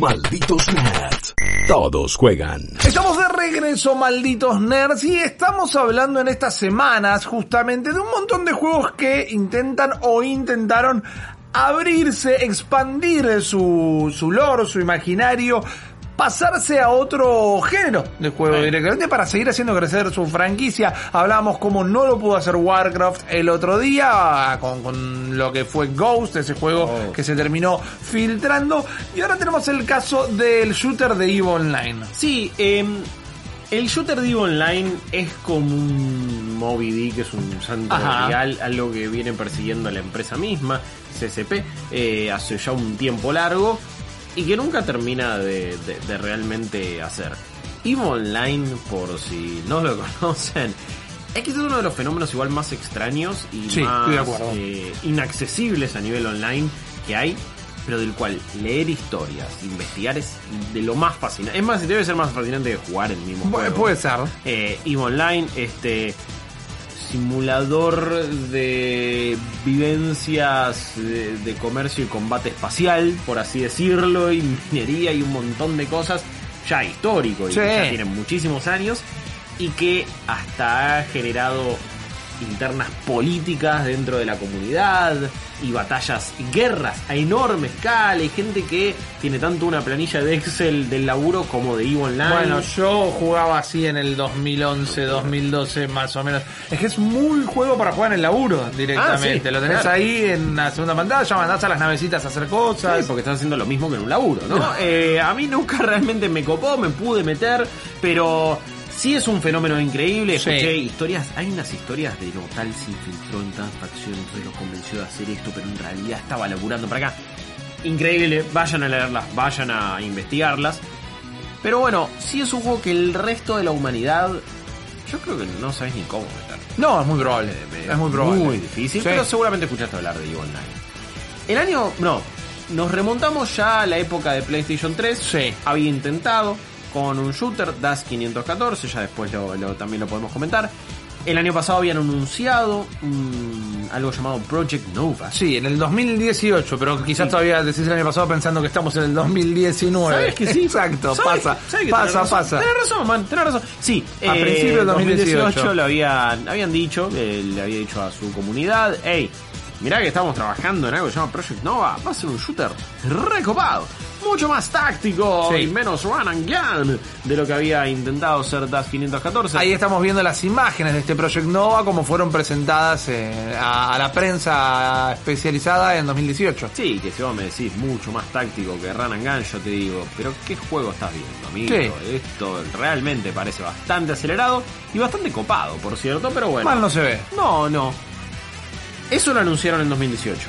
Malditos nerds. Todos juegan. Estamos de regreso, malditos nerds, y estamos hablando en estas semanas justamente de un montón de juegos que intentan o intentaron abrirse, expandir su, su lore, su imaginario, pasarse a otro género de juego directamente para seguir haciendo crecer su franquicia. Hablábamos como no lo pudo hacer Warcraft el otro día con, con lo que fue Ghost, ese juego Oh. que se terminó filtrando. Y ahora tenemos el caso del shooter de EVE Online. Sí, eh, el shooter de EVE Online es como un Moby Dick, es un santo real, algo que viene persiguiendo la empresa misma, CSP, eh, hace ya un tiempo largo y que nunca termina de, de- de realmente hacer. EVE Online, por si no lo conocen, es que es uno de los fenómenos igual más extraños y Sí, más eh, inaccesibles a nivel online que hay, pero del cual leer historias, investigar es de lo más fascinante. Es más, debe ser más fascinante que jugar el mismo Pu- juego. Puede ser. Eh, Online, este simulador de vivencias de, de comercio y combate espacial, por así decirlo, y minería y un montón de cosas ya histórico y Sí. que ya tienen muchísimos años y que hasta ha generado internas políticas dentro de la comunidad y batallas y guerras a enorme escala y gente que tiene tanto una planilla de Excel del laburo como de EVE Online. Bueno, yo jugaba así en el 2011, 2012 más o menos. Es que es muy juego para jugar en el laburo directamente. Ah, sí, Lo tenés claro. ahí en la segunda pantalla, mandás a las navecitas a hacer cosas. Sí, porque están haciendo lo mismo que en un laburo, ¿no? Eh, a mí nunca realmente me copó, me pude meter, pero sí es un fenómeno increíble. Sí. Escuché historias, hay unas historias de no, tal se infiltró en tal facción, entonces lo convenció de hacer esto, pero en realidad estaba laburando para acá. Increíble, vayan a leerlas, vayan a investigarlas. Pero bueno, sí es un juego que el resto de la humanidad, yo creo que no sabes ni cómo meter. No, es muy probable. Es muy probable. Muy difícil, Sí. pero seguramente escuchaste hablar de EVE Online. El año, no, nos remontamos ya a la época de PlayStation 3. Sí. Había intentado con un shooter, DAS 514, ya después lo, lo- también lo podemos comentar. El año pasado habían anunciado un- algo llamado Project Nova. Sí, en el 2018, pero quizás todavía decís el año pasado pensando que estamos en el 2019. ¿Sabes que sí? Exacto, ¿Sabes- pasa. sabes que pasa, tenés pasa. Tenés razón, man, tenés razón. Sí, A eh, principios del 2018 lo habían, habían dicho, eh, le había dicho a su comunidad, hey, mirá que estamos trabajando en algo que se llama Project Nova, va a ser un shooter recopado, mucho más táctico Sí. y menos run and gun de lo que había intentado ser DAS 514. Ahí estamos viendo las imágenes de este Project Nova como fueron presentadas eh, a, a la prensa especializada en 2018. Sí, que si vos me decís mucho más táctico que Run and Gun, yo te digo, pero ¿qué juego estás viendo, amigo? Esto realmente parece bastante acelerado y bastante copado, por cierto, pero bueno. Mal no se ve. No, no. Eso lo anunciaron en 2018.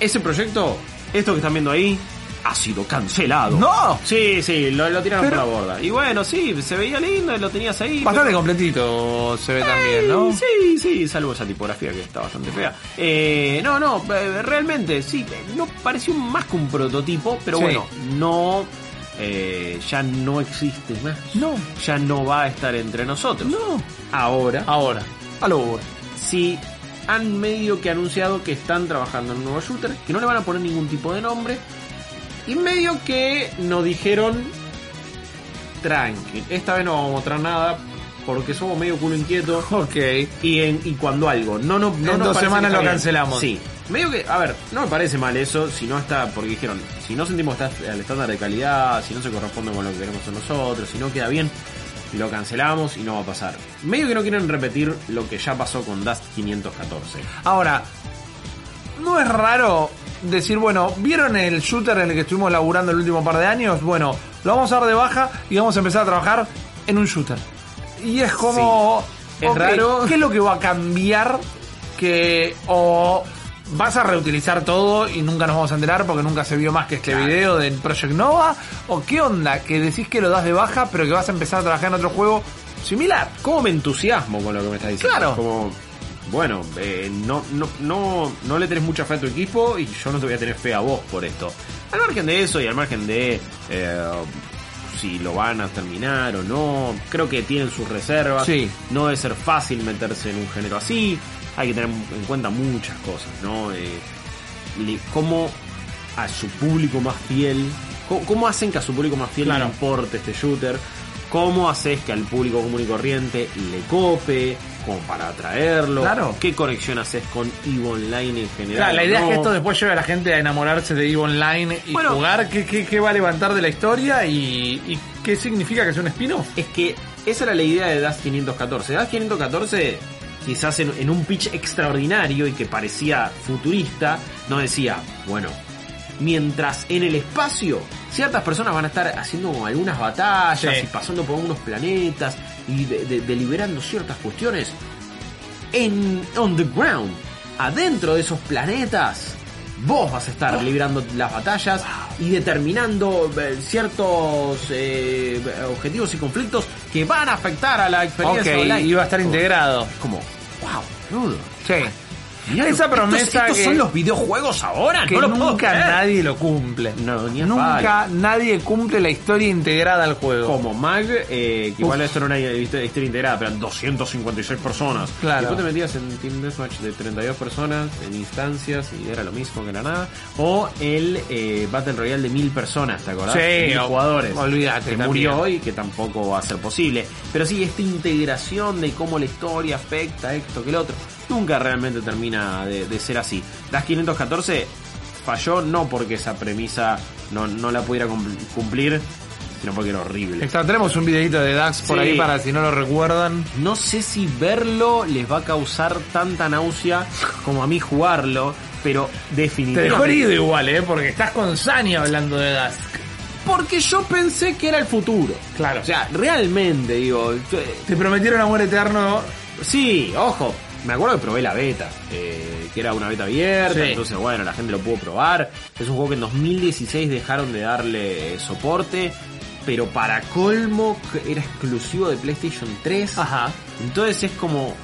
Ese proyecto, esto que están viendo ahí, ha sido cancelado. ¡No! Sí, sí, lo, lo tiraron Pero- por la borda. Y bueno, sí, se veía lindo y lo tenías ahí. Bastante completito se ve también, ¿no? Sí, sí, salvo esa tipografía que está bastante fea. Eh, no, no, eh, realmente, sí, eh, no pareció más que un prototipo, pero Sí. bueno, no, eh, ya no existe más. No. Ya no va a estar entre nosotros. No. Ahora, Ahora, a lo bueno. sí han medio que anunciado que están trabajando en un nuevo shooter, que no le van a poner ningún tipo de nombre, y medio que nos dijeron, tranqui, esta vez no vamos a mostrar nada, porque somos medio culo inquieto. Ok. Y, en, y cuando algo no, no, no En nos dos semanas lo bien. cancelamos. Sí. Medio que, a ver, no me parece mal eso, si no está, porque dijeron, si no sentimos que está al estándar de calidad, si no se corresponde con lo que queremos hacer nosotros, si no queda bien, lo cancelamos y no va a pasar. Medio que no quieren repetir lo que ya pasó con Dust 514. Ahora, ¿no es raro decir, bueno, ¿vieron el shooter en el que estuvimos laburando el último par de años? Bueno, lo vamos a dar de baja y vamos a empezar a trabajar en un shooter. Y es como... Es raro. ¿Qué es lo que va a cambiar? Que... o ¿Vas a reutilizar todo y nunca nos vamos a enterar porque nunca se vio más que este video del Project Nova? ¿O qué onda? Que decís que lo das de baja pero que vas a empezar a trabajar en otro juego similar. ¿Cómo me entusiasmo con lo que me estás diciendo? Claro. Como, bueno, eh, no, no, no, no le tenés mucha fe a tu equipo y yo no te voy a tener fe a vos por esto. Al margen de eso y al margen de eh, si lo van a terminar o no, creo que tienen sus reservas. Sí. No debe ser fácil meterse en un género así. Hay que tener en cuenta muchas cosas, ¿no? Eh, cómo a su público más fiel, cómo, cómo hacen que a su público más fiel Claro. le importe este shooter, cómo haces que al público común y corriente le cope, como para atraerlo, Claro. qué conexión haces con EVE Online en general. Claro, la idea ¿no? es que esto después lleve a la gente a enamorarse de EVE Online y Bueno. jugar qué, qué, qué va a levantar de la historia y, y qué significa que sea un spin-off. Es que esa era la idea de DAS 514. DAS 514, quizás en, en un pitch extraordinario y que parecía futurista, no decía, bueno, mientras en el espacio ciertas personas van a estar haciendo algunas batallas Sí. y pasando por unos planetas y de- de- deliberando ciertas cuestiones, en on the ground, adentro de esos planetas, vos vas a estar librando las batallas y determinando eh, ciertos eh, objetivos y conflictos que van a afectar a la Ok, experiencia online. iba a estar integrado. Como, wow, boludo. Sí. Esa estos- promesa estos que- son los videojuegos ahora, Que no lo puedo nunca nadie lo cumple. No, ni Nunca nadie cumple la historia integrada al juego. como Mag, eh, que igual Uf. esto no era una historia integrada, pero eran 256 personas. Claro. Después te metías en Team Deathmatch de 32 personas, en instancias, y era lo mismo que la nada. O el eh, Battle Royale de 1000 personas, ¿te acordás? Sí, Mil jugadores. olvídate Que también. murió hoy, que tampoco va a ser posible. Pero sí, esta integración de cómo la historia afecta esto que el otro, nunca realmente termina de, de ser así. Das 514 falló no porque esa premisa no, no la pudiera cum- cumplir, sino porque era horrible. Exacto, tenemos un videito de Dax por Sí. ahí para si no lo recuerdan. No sé si verlo les va a causar tanta náusea como a mí jugarlo, pero Te definitivamente. dejó herido igual, ¿eh? Porque estás con Sani hablando de Dusk. Porque yo pensé que era el futuro. Claro. O sea, realmente, digo. yo- Te prometieron amor eterno. Sí, ojo. Me acuerdo que probé la beta, eh, que era una beta abierta, Sí. entonces bueno, la gente lo pudo probar. Es un juego que en 2016 dejaron de darle soporte, pero para colmo era exclusivo de PlayStation 3. Ajá. Entonces es como...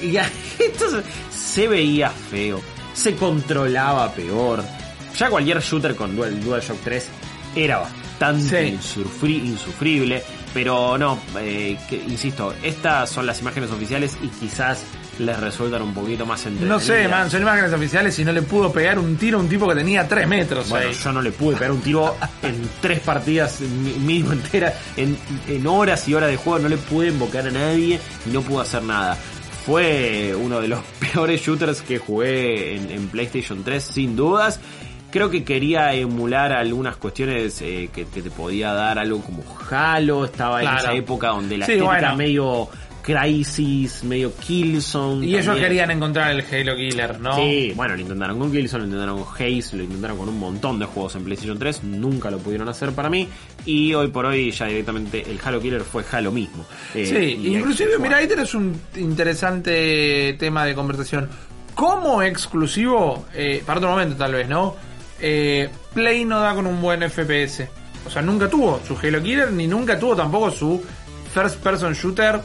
Y entonces se veía feo, se controlaba peor. Ya cualquier shooter con Dual, DualShock 3 era bastante Sí. insufri- insufrible, pero no, eh, que- insisto, estas son las imágenes oficiales y quizás les resultan un poquito más No sé, entretenidas. man, son imágenes oficiales y no le pudo pegar un tiro a un tipo que tenía 3 metros Bueno, ahí. yo no le pude pegar un tiro en tres partidas mínimo enteras, en, en horas y horas de juego, no le pude invocar a nadie y no pude hacer nada. Fue uno de los peores shooters que jugué en, en PlayStation 3, sin dudas. Creo que quería emular algunas cuestiones eh, que, que te podía dar algo como Halo, estaba en esa época donde la Sí, estética bueno. medio Crisis, medio Killzone. Y ellos querían encontrar el Halo Killer, ¿no? Sí, bueno, lo intentaron con Killzone, lo intentaron con Haze, lo intentaron con un montón de juegos en PlayStation 3, nunca lo pudieron hacer para mí y hoy por hoy ya directamente el Halo Killer fue Halo mismo. Eh, Sí, inclusive, mira, ahí tenés un interesante tema de conversación. Como exclusivo, eh, para otro momento tal vez, ¿no? Eh, Play no da con un buen FPS. O sea, nunca tuvo su Halo Killer, ni nunca tuvo tampoco su First Person Shooter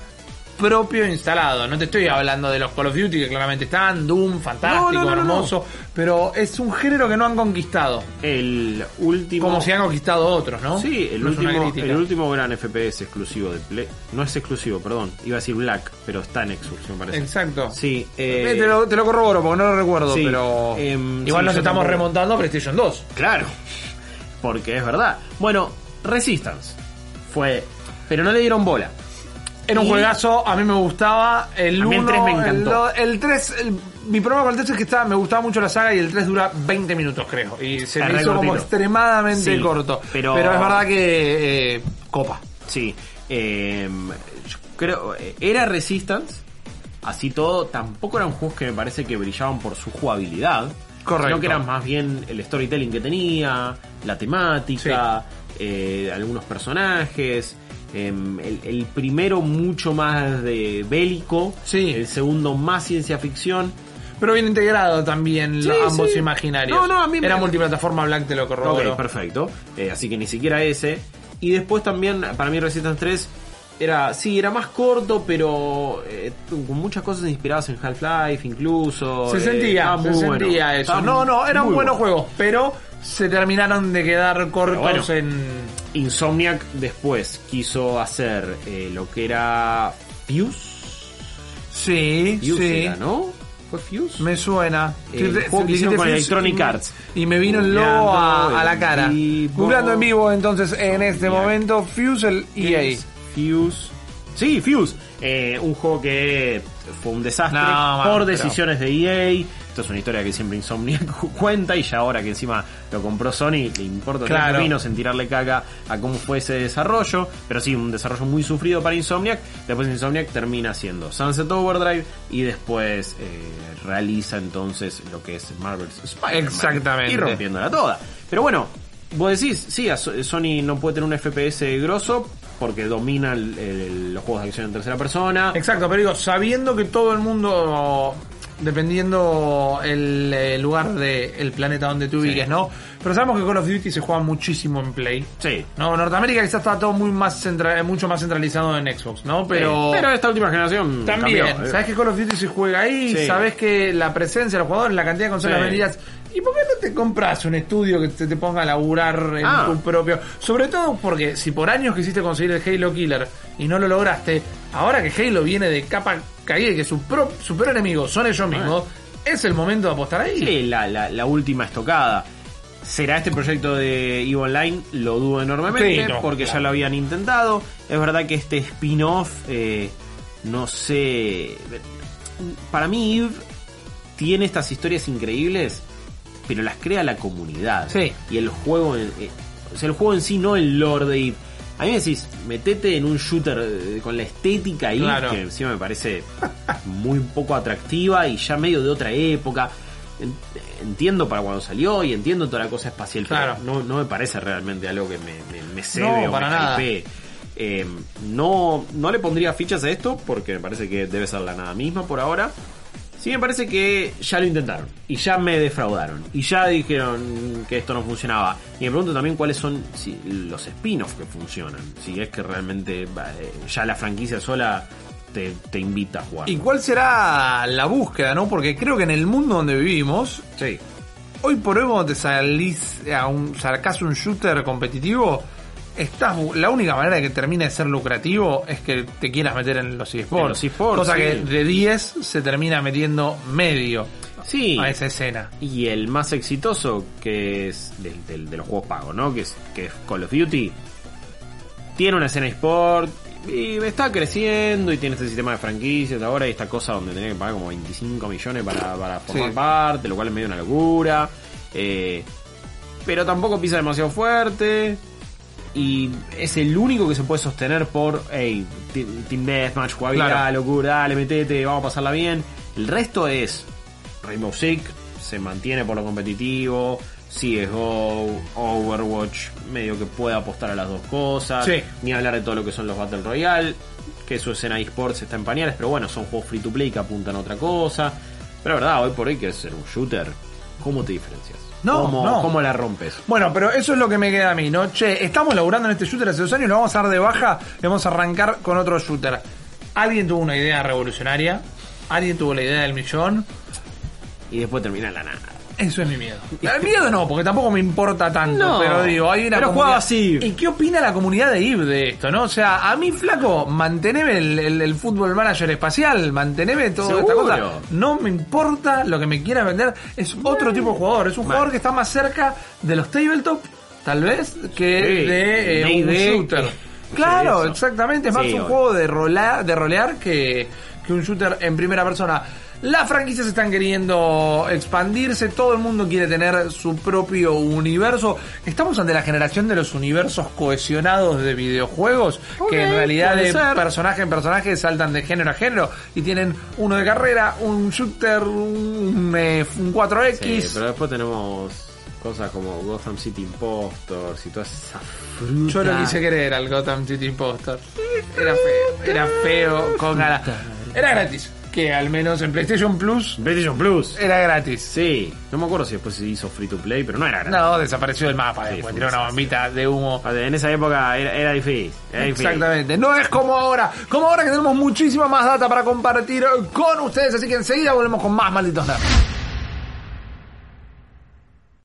propio instalado. No te estoy hablando de los Call of Duty que claramente están, Doom, fantástico, No, no, no, no, hermoso, pero es un género que no han conquistado. El último... Como si han conquistado otros, ¿no? Sí, el último, el último gran FPS exclusivo de Play. No es exclusivo, perdón. Iba a decir Black, pero está en Xbox, me parece. Exacto. Sí, Eh, eh, te, lo, te lo corroboro porque no lo recuerdo, sí, pero em, igual sí, nos estamos tampoco. remontando a PlayStation 2. Claro, porque es verdad. Bueno, Resistance fue... Pero no le dieron bola. Era un juegazo, a mí me gustaba. El A mí el 1, tres me encantó. El 3, mi problema con el 3 es que estaba, me gustaba mucho la saga y el 3 dura 20 minutos, creo. Y se Es me re hizo como extremadamente Sí, corto. pero- es verdad que eh, copa. Sí, eh, yo creo, eh, era Resistance, así todo, tampoco eran juegos que me parece que brillaban por su jugabilidad, Correcto. sino que eran más bien el storytelling que tenía, la temática, eh, algunos personajes, eh, el, el primero mucho más de bélico, Sí. el segundo más ciencia ficción. pero bien integrado también Sí, los- ambos sí. imaginarios. No, no, a mí me- Era multiplataforma Black, te lo corroboró. Ok, perfecto. Eh, así que ni siquiera ese. Y después también, para mí Resistance 3 era, sí, era más corto, pero eh, con muchas cosas inspiradas en Half-Life incluso. Se Eh, sentía, se bueno. sentía eso. No, no, eran muy buenos bueno. juegos, pero se terminaron de quedar cortos bueno. en... Insomniac después quiso hacer eh, lo que era Fuse. Sí, Fuse sí. era, ¿no? ¿Fue Fuse? Me suena. El Te- juego que hicieron con Fuse Electronic y me- Arts. Y me vino el logo a, a la cara. vivo. Googleando en vivo, entonces, en este momento, Fuse el E EA. Games, Fuse. Sí, Fuse. Eh, un juego que fue un desastre No, man, por pero- decisiones de EA. Esto es una historia que siempre Insomniac cuenta y ya ahora que encima lo compró Sony, le importa tres Claro. en tirarle caca a cómo fue ese desarrollo. Pero sí, un desarrollo muy sufrido para Insomniac. Después Insomniac termina siendo Sunset Overdrive y después eh, realiza entonces lo que es Marvel's Spider-Man. Exactamente. Y rompiéndola toda. Pero bueno, vos decís, sí, Sony no puede tener un FPS grosso porque domina el- el- los juegos de acción en tercera persona. Exacto, pero digo, sabiendo que todo el mundo, dependiendo el, eh, lugar del planeta donde te ubiques, Sí. ¿no? Pero sabemos que Call of Duty se juega muchísimo en Play. Sí. No, Norteamérica quizás está todo muy más centra- mucho más centralizado en Xbox, ¿no? Pero, Sí. Pero esta última generación también, cambió, eh. sabes que Call of Duty se juega ahí, Sí. sabes que la presencia de los jugadores, la cantidad de consolas vendidas. ¿Y por qué no te compras un estudio que te, te ponga a laburar en Ah. tu propio? Sobre todo porque si por años quisiste conseguir el Halo Killer y no lo lograste, ahora que Halo viene de capa caída y que su, pro, su peor enemigo son ellos mismos, es el momento de apostar ahí. Sí, la, la, la última estocada. ¿Será este proyecto de EVE Online? Lo dudo enormemente Sí, no, porque claro. ya lo habían intentado. Es verdad que este spin-off, eh, no sé. Para mí, EVE tiene estas historias increíbles, pero las crea la comunidad. Sí. Y el juego, en- eh, o sea, el juego en sí, no el lore de EVE. A mí me decís, metete en un shooter eh, con la estética EVE, Claro. que encima me parece muy poco atractiva y ya medio de otra época. En- Entiendo para cuando salió y entiendo toda la cosa espacial, Claro. pero no, no me parece realmente algo que me, me, me cebe No, o para me nada. Eh, no, no le pondría fichas a esto porque me parece que debe ser la nada misma por ahora. Sí me parece que ya lo intentaron y ya me defraudaron y ya dijeron que esto no funcionaba. Y me pregunto también cuáles son si, los spin-offs que funcionan. Si es que realmente eh, ya la franquicia sola te, te invita a jugar. ¿Y cuál será la búsqueda, no? Porque creo que en el mundo donde vivimos, Sí. hoy por hoy cuando te salís a un, sacás un shooter competitivo, estás la única manera de que termine de ser lucrativo es que te quieras meter en los eSports. Cosa sí. que de 10 se termina metiendo medio Sí. a esa escena. Y el más exitoso, que es del, del- de los juegos pagos, ¿no? Que es, que es Call of Duty. Tiene una escena eSport y está creciendo y tiene este sistema de franquicias ahora y esta cosa donde tenés que pagar como 25 millones para, para formar Sí. parte, lo cual es medio una locura. Eh, pero tampoco pisa demasiado fuerte. Y es el único que se puede sostener por, hey, Team Deathmatch, jugabilidad, Claro. locura, dale, metete, vamos a pasarla bien. El resto es Rainbow Six, se mantiene por lo competitivo, CSGO, Overwatch, medio que puede apostar a las dos cosas. Sí. Ni hablar de todo lo que son los Battle Royale, que su escena eSports está en pañales, pero bueno, son juegos free to play que apuntan a otra cosa. Pero la verdad, hoy por hoy que es ser un shooter, ¿cómo te diferencias? No, ¿Cómo, no. ¿Cómo la rompes? Bueno, pero eso es lo que me queda a mí, ¿no? Che, estamos laburando en este shooter hace dos años, lo vamos a dar de baja y vamos a arrancar con otro shooter. Alguien tuvo una idea revolucionaria, alguien tuvo la idea del millón, Y después termina la nada. Eso es mi miedo. El miedo no, porque tampoco me importa tanto. No, pero digo, hay una pero comunidad- jugaba así. ¿Y qué opina la comunidad de IB de esto, no? O sea, a mí, flaco, manteneme el, el, el fútbol manager espacial, manteneme toda esta cosa. No me importa lo que me quiera vender. Es otro tipo de jugador. Es un jugador que está más cerca de los tabletop, tal vez, que Sí, de eh, un shooter. Claro, exactamente. Es más Sí, un juego de, rola- de rolear que, que un shooter en primera persona. Las franquicias están queriendo expandirse, todo el mundo quiere tener su propio universo. Estamos ante la generación de los universos cohesionados de videojuegos, que en realidad de ser. personaje en personaje saltan de género a género y tienen uno de carrera, un shooter, un, eh, un 4X. Sí, pero después tenemos cosas como Gotham City Impostors y todas esas frutas. Yo lo quise querer al Gotham City Imposter. Era feo, era feo, con ganas. Era gratis. que al menos en PlayStation Plus PlayStation Plus. era gratis. Sí, no me acuerdo si después se hizo free to play, pero no era gratis. No, desapareció del mapa Sí, después, fue tiró un una bombita de humo. En esa época era, era difícil. Era difícil. Exactamente, no es como ahora, como ahora que tenemos muchísima más data para compartir con ustedes, así que enseguida volvemos con más malditos nerds.